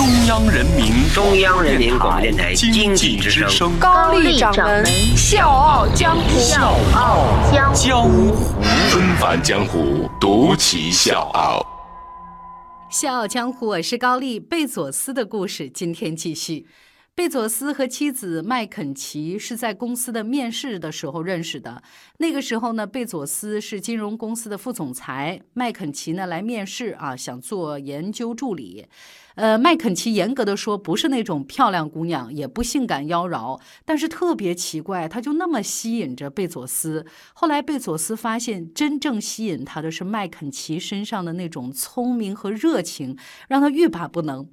中央人民中央人民广播电台经经济之声。声，高丽掌门，笑傲江湖。笑傲江湖。江湖纷繁江湖，独骑笑傲。笑傲江湖，我是高丽。贝佐斯的故事今天继续。贝佐斯和妻子麦肯齐是在公司的面试的时候认识的。那个时候呢，贝佐斯是金融公司的副总裁，麦肯齐呢来面试啊，想做研究助理。呃，麦肯齐严格的说不是那种漂亮姑娘，也不性感妖娆，但是特别奇怪，她就那么吸引着贝佐斯。后来贝佐斯发现，真正吸引他的是麦肯齐身上的那种聪明和热情，让他欲罢不能。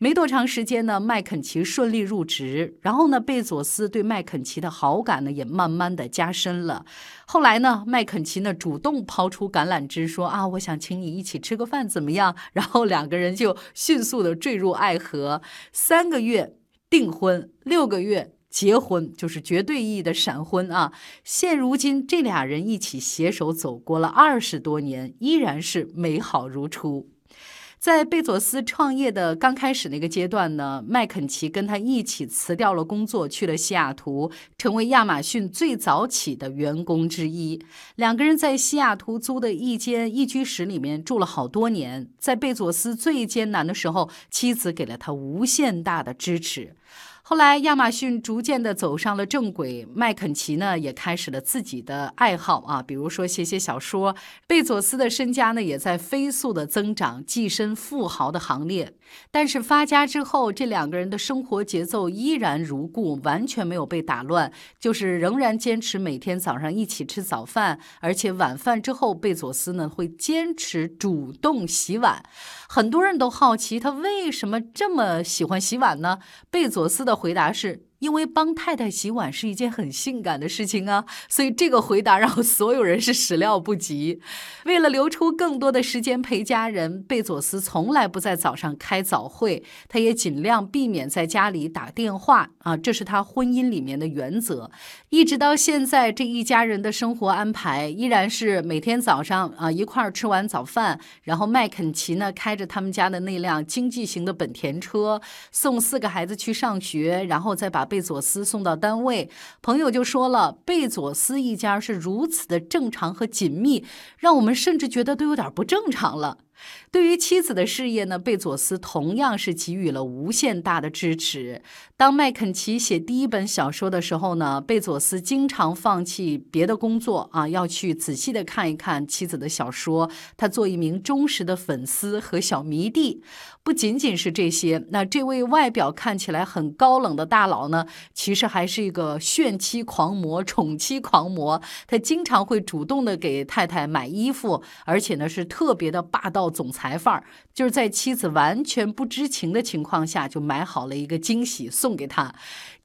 没多长时间呢，麦肯齐顺利入职，然后呢，贝佐斯对麦肯齐的好感呢也慢慢的加深了。后来呢，麦肯齐呢主动抛出橄榄枝，说啊，我想请你一起吃个饭，怎么样？然后两个人就迅速的坠入爱河，三个月订婚，六个月。结婚就是绝对意义的闪婚啊！现如今，这俩人一起携手走过了二十多年，依然是美好如初。在贝佐斯创业的刚开始那个阶段呢，麦肯齐跟他一起辞掉了工作，去了西雅图，成为亚马逊最早起的员工之一。两个人在西雅图租的一间一居室里面住了好多年。在贝佐斯最艰难的时候，妻子给了他无限大的支持。后来，亚马逊逐渐的走上了正轨，麦肯齐呢也开始了自己的爱好啊，比如说写写小说。贝佐斯的身家呢也在飞速的增长，跻身富豪的行列。但是发家之后，这两个人的生活节奏依然如故，完全没有被打乱，就是仍然坚持每天早上一起吃早饭，而且晚饭之后，贝佐斯呢会坚持主动洗碗。很多人都好奇他为什么这么喜欢洗碗呢？贝佐斯的回答是。因为帮太太洗碗是一件很性感的事情啊，所以这个回答让所有人是始料不及。为了留出更多的时间陪家人，贝佐斯从来不在早上开早会，他也尽量避免在家里打电话啊，这是他婚姻里面的原则。一直到现在，这一家人的生活安排依然是每天早上啊一块儿吃完早饭，然后麦肯齐呢开着他们家的那辆经济型的本田车，送四个孩子去上学，然后再把贝佐斯送到单位。朋友就说了，贝佐斯一家是如此的正常和紧密，让我们甚至觉得都有点不正常了。对于妻子的事业呢，贝佐斯同样是给予了无限大的支持。当麦肯齐写第一本小说的时候呢，贝佐斯经常放弃别的工作啊，要去仔细的看一看妻子的小说。他做一名忠实的粉丝和小迷弟。不仅仅是这些，那这位外表看起来很高冷的大佬呢，其实还是一个炫妻狂魔、宠妻狂魔。他经常会主动的给太太买衣服，而且呢是特别的霸道总裁范儿，就是在妻子完全不知情的情况下，就买好了一个惊喜送给她。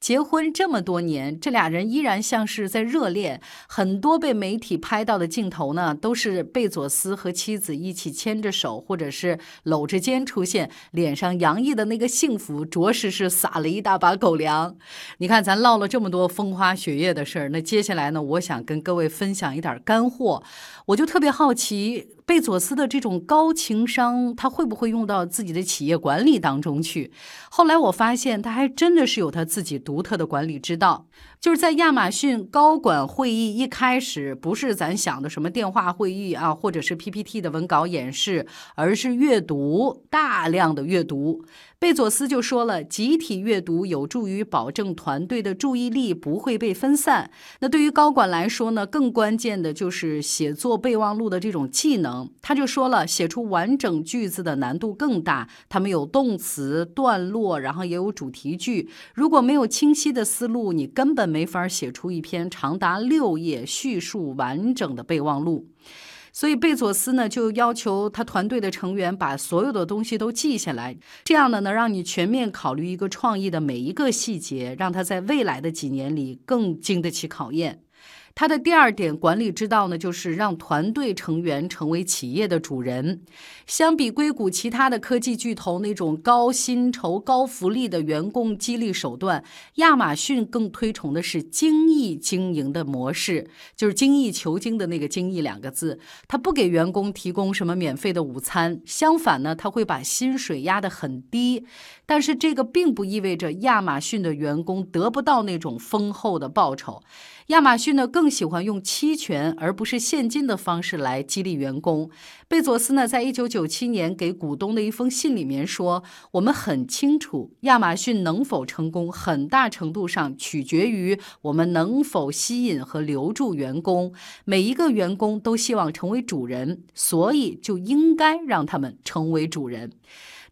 结婚这么多年，这俩人依然像是在热恋。很多被媒体拍到的镜头呢，都是贝佐斯和妻子一起牵着手，或者是搂着肩出现，脸上洋溢的那个幸福，着实是撒了一大把狗粮。你看，咱唠了这么多风花雪月的事儿，那接下来呢，我想跟各位分享一点干货。我就特别好奇，贝佐斯的这种高情商，他会不会用到自己的企业管理当中去？后来我发现，他还真的是有他自己独独特的管理之道。就是在亚马逊高管会议一开始，不是咱想的什么电话会议啊，或者是 PPT 的文稿演示，而是阅读，大量的阅读。贝佐斯就说了，集体阅读有助于保证团队的注意力不会被分散。那对于高管来说呢，更关键的就是写作备忘录的这种技能。他就说了，写出完整句子的难度更大，他们有动词、段落，然后也有主题句。如果没有清晰的思路，你根本没法写出一篇长达六页、叙述完整的备忘录。所以贝佐斯呢就要求他团队的成员把所有的东西都记下来，这样呢能让你全面考虑一个创意的每一个细节，让他在未来的几年里更经得起考验。他的第二点管理之道呢，就是让团队成员成为企业的主人。相比硅谷其他的科技巨头那种高薪酬、高福利的员工激励手段，亚马逊更推崇的是精益经营的模式，就是精益求精的那个“精益”两个字。他不给员工提供什么免费的午餐，相反呢，他会把薪水压得很低。但是这个并不意味着亚马逊的员工得不到那种丰厚的报酬。亚马逊呢更喜欢用期权而不是现金的方式来激励员工。贝佐斯呢，在一九九七年给股东的一封信里面说：“我们很清楚，亚马逊能否成功，很大程度上取决于我们能否吸引和留住员工。每一个员工都希望成为主人，所以就应该让他们成为主人。”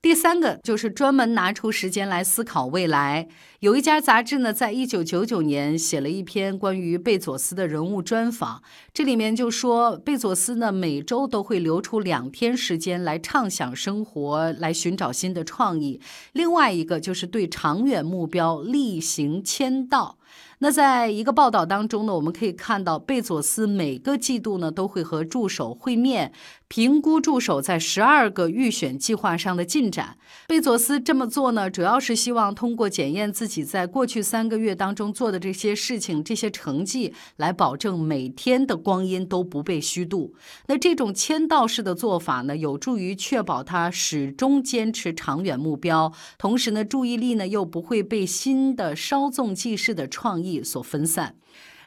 第三个就是专门拿出时间来思考未来。有一家杂志呢，在一九九九年写了一篇关于贝佐斯的人物专访，这里面就说贝佐斯呢每周都会留出两天时间来畅想生活，来寻找新的创意。另外一个就是对长远目标例行签到。那在一个报道当中呢，我们可以看到贝佐斯每个季度呢都会和助手会面，评估助手在十二个预选计划上的进展。贝佐斯这么做呢，主要是希望通过检验自己在过去三个月当中做的这些事情、这些成绩，来保证每天的光阴都不被虚度。那这种签到式的做法呢，有助于确保他始终坚持长远目标，同时呢，注意力呢又不会被新的稍纵即逝的创意。所分散，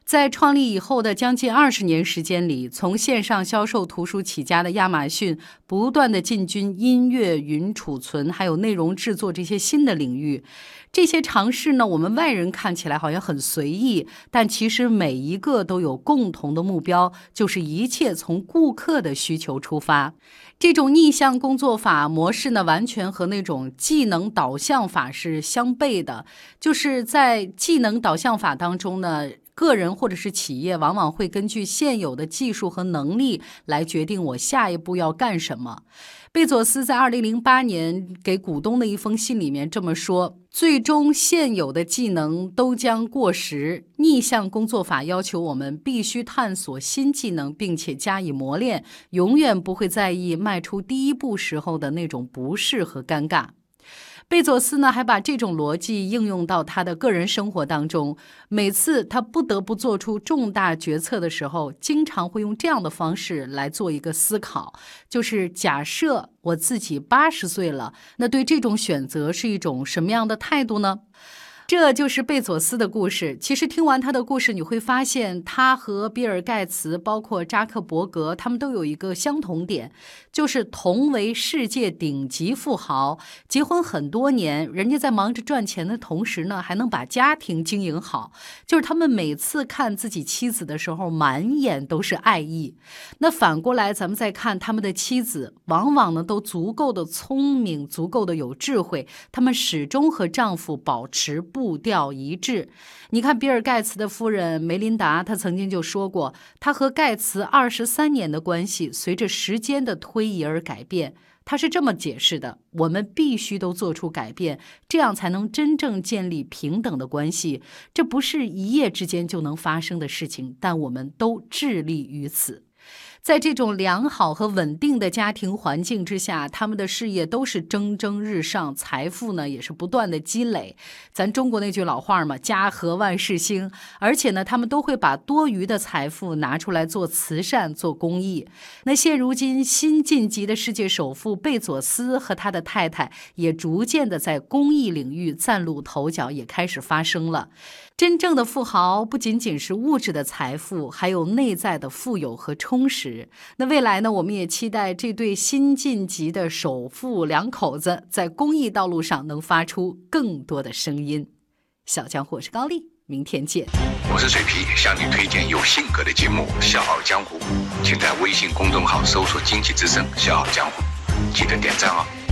在创立以后的将近二十年时间里，从线上销售图书起家的亚马逊，不断的进军音乐、云储存，还有内容制作这些新的领域。这些尝试呢，我们外人看起来好像很随意，但其实每一个都有共同的目标，就是一切从顾客的需求出发。这种逆向工作法模式呢，完全和那种技能导向法是相悖的。就是在技能导向法当中呢。个人或者是企业往往会根据现有的技术和能力来决定我下一步要干什么。贝佐斯在二零零八年给股东的一封信里面这么说：“最终现有的技能都将过时。逆向工作法要求我们必须探索新技能，并且加以磨练，永远不会在意迈出第一步时候的那种不适和尴尬。”贝佐斯呢，还把这种逻辑应用到他的个人生活当中。每次他不得不做出重大决策的时候，经常会用这样的方式来做一个思考：就是假设我自己八十岁了，那对这种选择是一种什么样的态度呢？这就是贝佐斯的故事。其实听完他的故事，你会发现他和比尔盖茨，包括扎克伯格，他们都有一个相同点，就是同为世界顶级富豪，结婚很多年，人家在忙着赚钱的同时呢，还能把家庭经营好。就是他们每次看自己妻子的时候，满眼都是爱意。那反过来，咱们再看他们的妻子，往往呢都足够的聪明，足够的有智慧，他们始终和丈夫保持不。步调一致，你看比尔盖茨的夫人梅琳达，她曾经就说过，她和盖茨二十三年的关系随着时间的推移而改变。她是这么解释的：我们必须都做出改变，这样才能真正建立平等的关系。这不是一夜之间就能发生的事情，但我们都致力于此。在这种良好和稳定的家庭环境之下，他们的事业都是蒸蒸日上，财富呢也是不断的积累。咱中国那句老话嘛，“家和万事兴”。而且呢，他们都会把多余的财富拿出来做慈善、做公益。那现如今新晋级的世界首富贝佐斯和他的太太也逐渐的在公益领域崭露头角，也开始发声了。真正的富豪不仅仅是物质的财富，还有内在的富有和充实。那未来呢？我们也期待这对新晋级的首富两口子在公益道路上能发出更多的声音。小江湖，我是高丽，明天见。我是水皮，向你推荐有性格的节目《笑傲江湖》，请在微信公众号搜索“经济之声笑傲江湖”，记得点赞哦。